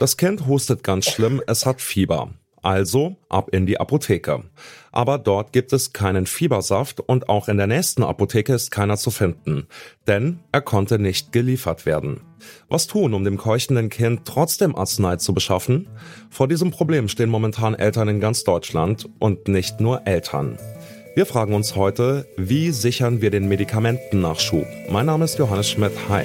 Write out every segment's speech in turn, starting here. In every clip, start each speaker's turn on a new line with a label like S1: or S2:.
S1: Das Kind hustet ganz schlimm, es hat Fieber. Also ab in die Apotheke. Aber dort gibt es keinen Fiebersaft und auch in der nächsten Apotheke ist keiner zu finden, denn er konnte nicht geliefert werden. Was tun, um dem keuchenden Kind trotzdem Arznei zu beschaffen? Vor diesem Problem stehen momentan Eltern in ganz Deutschland und nicht nur Eltern. Wir fragen uns heute, wie sichern wir den Medikamentennachschub? Mein Name ist Johannes Schmidt. Hi.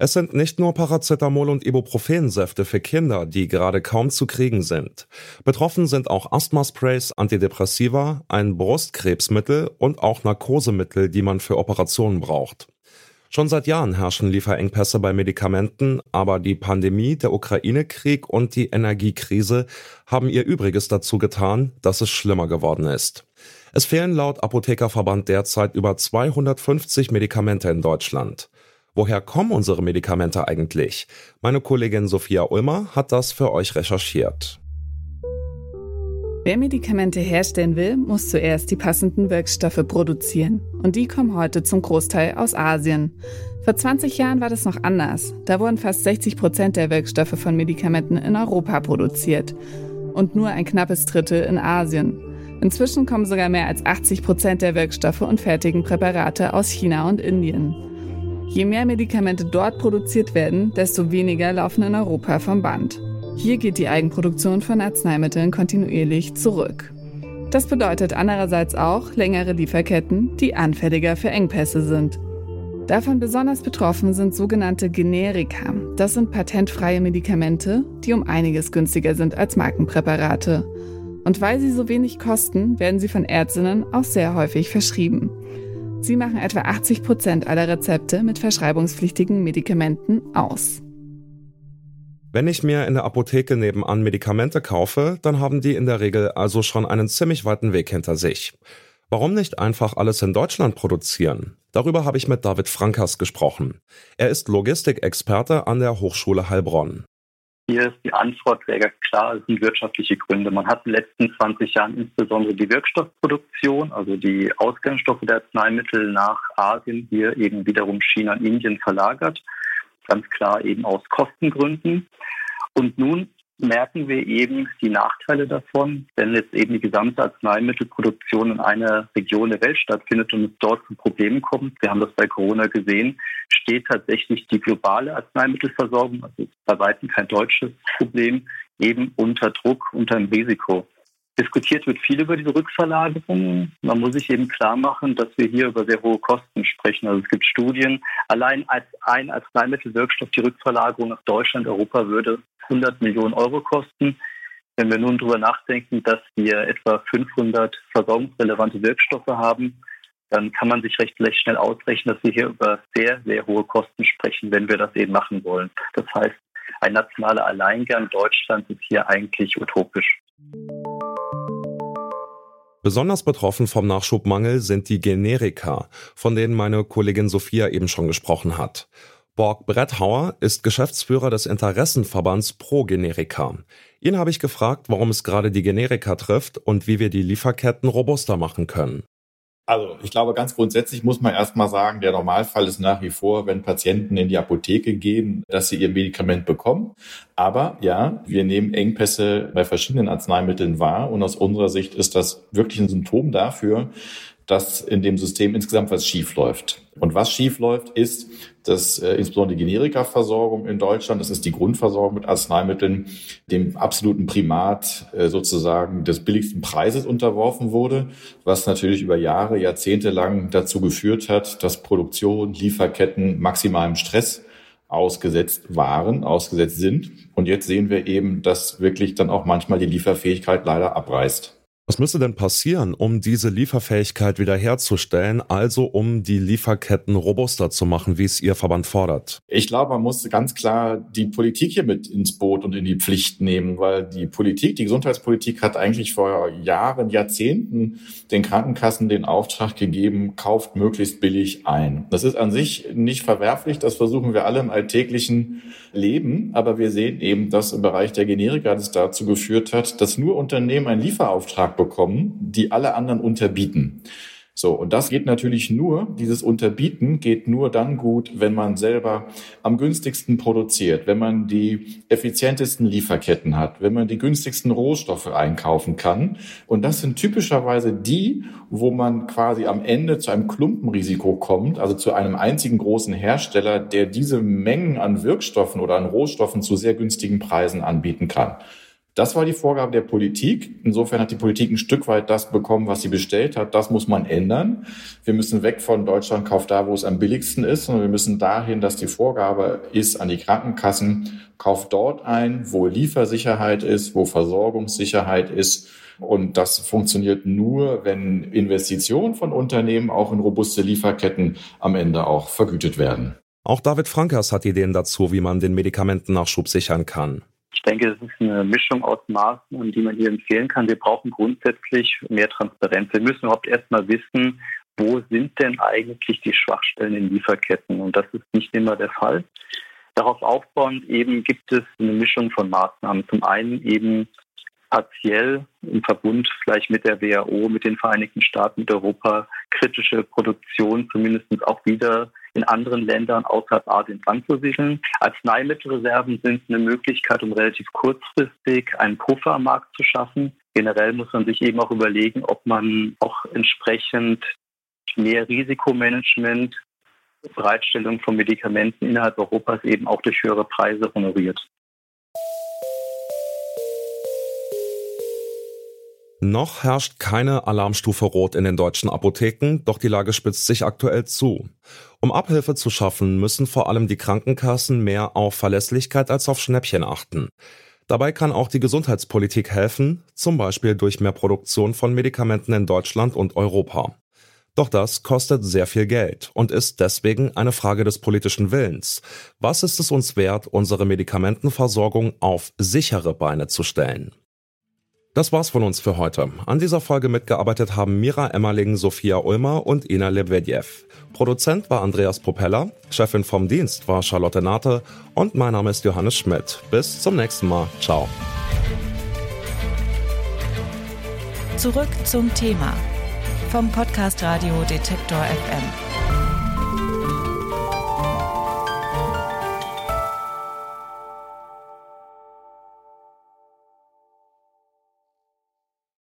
S1: Es sind nicht nur Paracetamol und Ibuprofensäfte für Kinder, die gerade kaum zu kriegen sind. Betroffen sind auch Asthmasprays, Antidepressiva, ein Brustkrebsmittel und auch Narkosemittel, die man für Operationen braucht. Schon seit Jahren herrschen Lieferengpässe bei Medikamenten, aber die Pandemie, der Ukraine-Krieg und die Energiekrise haben ihr Übriges dazu getan, dass es schlimmer geworden ist. Es fehlen laut Apothekerverband derzeit über 250 Medikamente in Deutschland. Woher kommen unsere Medikamente eigentlich? Meine Kollegin Sophia Ulmer hat das für euch recherchiert.
S2: Wer Medikamente herstellen will, muss zuerst die passenden Wirkstoffe produzieren. Und die kommen heute zum Großteil aus Asien. Vor 20 Jahren war das noch anders. Da wurden fast 60 Prozent der Wirkstoffe von Medikamenten in Europa produziert. Und nur ein knappes Drittel in Asien. Inzwischen kommen sogar mehr als 80 Prozent der Wirkstoffe und fertigen Präparate aus China und Indien. Je mehr Medikamente dort produziert werden, desto weniger laufen in Europa vom Band. Hier geht die Eigenproduktion von Arzneimitteln kontinuierlich zurück. Das bedeutet andererseits auch längere Lieferketten, die anfälliger für Engpässe sind. Davon besonders betroffen sind sogenannte Generika. Das sind patentfreie Medikamente, die um einiges günstiger sind als Markenpräparate. Und weil sie so wenig kosten, werden sie von Ärztinnen auch sehr häufig verschrieben. Sie machen etwa 80 Prozent aller Rezepte mit verschreibungspflichtigen Medikamenten aus.
S1: Wenn ich mir in der Apotheke nebenan Medikamente kaufe, dann haben die in der Regel also schon einen ziemlich weiten Weg hinter sich. Warum nicht einfach alles in Deutschland produzieren? Darüber habe ich mit David Frankas gesprochen. Er ist Logistikexperte an der Hochschule Heilbronn.
S3: Hier ist die Antwort sehr klar, es sind wirtschaftliche Gründe. Man hat in den letzten 20 Jahren insbesondere die Wirkstoffproduktion, also die Ausgangsstoffe der Arzneimittel nach Asien, hier eben wiederum China und Indien verlagert. Ganz klar eben aus Kostengründen. Und nun merken wir eben die Nachteile davon, wenn jetzt eben die gesamte Arzneimittelproduktion in einer Region der Welt stattfindet und es dort zu Problemen kommt. Wir haben das bei Corona gesehen, steht tatsächlich die globale Arzneimittelversorgung, also bei weitem kein deutsches Problem, eben unter Druck, unter einem Risiko. Diskutiert wird viel über diese Rückverlagerung. Man muss sich eben klar machen, dass wir hier über sehr hohe Kosten sprechen. Also es gibt Studien, allein als ein Arzneimittelwirkstoff die Rückverlagerung nach Deutschland, Europa würde 100 Millionen Euro kosten. Wenn wir nun darüber nachdenken, dass wir etwa 500 versorgungsrelevante Wirkstoffe haben, dann kann man sich recht, schnell ausrechnen, dass wir hier über sehr, sehr hohe Kosten sprechen, wenn wir das eben machen wollen. Das heißt, ein nationaler Alleingang Deutschlands ist hier eigentlich utopisch.
S1: Besonders betroffen vom Nachschubmangel sind die Generika, von denen meine Kollegin Sophia eben schon gesprochen hat. Borg Bretthauer ist Geschäftsführer des Interessenverbands Pro Generika. Ihn habe ich gefragt, warum es gerade die Generika trifft und wie wir die Lieferketten robuster machen können.
S4: Also ich glaube, ganz grundsätzlich muss man erstmal sagen, der Normalfall ist nach wie vor, wenn Patienten in die Apotheke gehen, dass sie ihr Medikament bekommen. Aber ja, wir nehmen Engpässe bei verschiedenen Arzneimitteln wahr und aus unserer Sicht ist das wirklich ein Symptom dafür, dass in dem System insgesamt was schief läuft. Und was schief läuft, ist, dass äh, insbesondere die Generikaversorgung in Deutschland, das ist die Grundversorgung mit Arzneimitteln, dem absoluten Primat äh, sozusagen des billigsten Preises unterworfen wurde, was natürlich über Jahre, Jahrzehnte lang dazu geführt hat, dass Produktion, Lieferketten maximalem Stress ausgesetzt waren, ausgesetzt sind. Und jetzt sehen wir eben, dass wirklich dann auch manchmal die Lieferfähigkeit leider abreißt.
S1: Was müsste denn passieren, um diese Lieferfähigkeit wiederherzustellen, also um die Lieferketten robuster zu machen, wie es Ihr Verband fordert?
S4: Ich glaube, man muss ganz klar die Politik hier mit ins Boot und in die Pflicht nehmen, weil die Politik, die Gesundheitspolitik hat eigentlich vor Jahren, Jahrzehnten den Krankenkassen den Auftrag gegeben, kauft möglichst billig ein. Das ist an sich nicht verwerflich, das versuchen wir alle im alltäglichen Leben, aber wir sehen eben, dass im Bereich der Generika das dazu geführt hat, dass nur Unternehmen einen Lieferauftrag bekommen, die alle anderen unterbieten. So, und das geht natürlich nur, dieses Unterbieten geht nur dann gut, wenn man selber am günstigsten produziert, wenn man die effizientesten Lieferketten hat, wenn man die günstigsten Rohstoffe einkaufen kann. Und das sind typischerweise die, wo man quasi am Ende zu einem Klumpenrisiko kommt, also zu einem einzigen großen Hersteller, der diese Mengen an Wirkstoffen oder an Rohstoffen zu sehr günstigen Preisen anbieten kann. Das war die Vorgabe der Politik. Insofern hat die Politik ein Stück weit das bekommen, was sie bestellt hat. Das muss man ändern. Wir müssen weg von Deutschland kauft da, wo es am billigsten ist, und wir müssen dahin, dass die Vorgabe ist an die Krankenkassen, kauft dort ein, wo Liefersicherheit ist, wo Versorgungssicherheit ist. Und das funktioniert nur, wenn Investitionen von Unternehmen auch in robuste Lieferketten am Ende auch vergütet werden.
S1: Auch David Frankers hat Ideen dazu, wie man den Medikamentennachschub sichern kann.
S3: Ich denke, es ist eine Mischung aus Maßnahmen, die man hier empfehlen kann. Wir brauchen grundsätzlich mehr Transparenz. Wir müssen überhaupt erstmal wissen, wo sind denn eigentlich die Schwachstellen in Lieferketten? Und das ist nicht immer der Fall. Darauf aufbauend eben gibt es eine Mischung von Maßnahmen. Zum einen eben partiell im Verbund vielleicht mit der WHO, mit den Vereinigten Staaten, mit Europa kritische Produktion zumindest auch wieder in anderen Ländern außerhalb Asiens anzusiedeln. Arzneimittelreserven sind eine Möglichkeit, um relativ kurzfristig einen Puffermarkt zu schaffen. Generell muss man sich eben auch überlegen, ob man auch entsprechend mehr Risikomanagement, Bereitstellung von Medikamenten innerhalb Europas eben auch durch höhere Preise honoriert.
S1: Noch herrscht keine Alarmstufe Rot in den deutschen Apotheken, doch die Lage spitzt sich aktuell zu. Um Abhilfe zu schaffen, müssen vor allem die Krankenkassen mehr auf Verlässlichkeit als auf Schnäppchen achten. Dabei kann auch die Gesundheitspolitik helfen, zum Beispiel durch mehr Produktion von Medikamenten in Deutschland und Europa. Doch das kostet sehr viel Geld und ist deswegen eine Frage des politischen Willens. Was ist es uns wert, unsere Medikamentenversorgung auf sichere Beine zu stellen? Das war's von uns für heute. An dieser Folge mitgearbeitet haben Mira Emmerling, Sophia Ulmer und Ina Lebedjew. Produzent war Andreas Propeller, Chefin vom Dienst war Charlotte Nate und mein Name ist Johannes Schmidt. Bis zum nächsten Mal. Ciao.
S5: Zurück zum Thema vom Podcast Radio Detektor FM.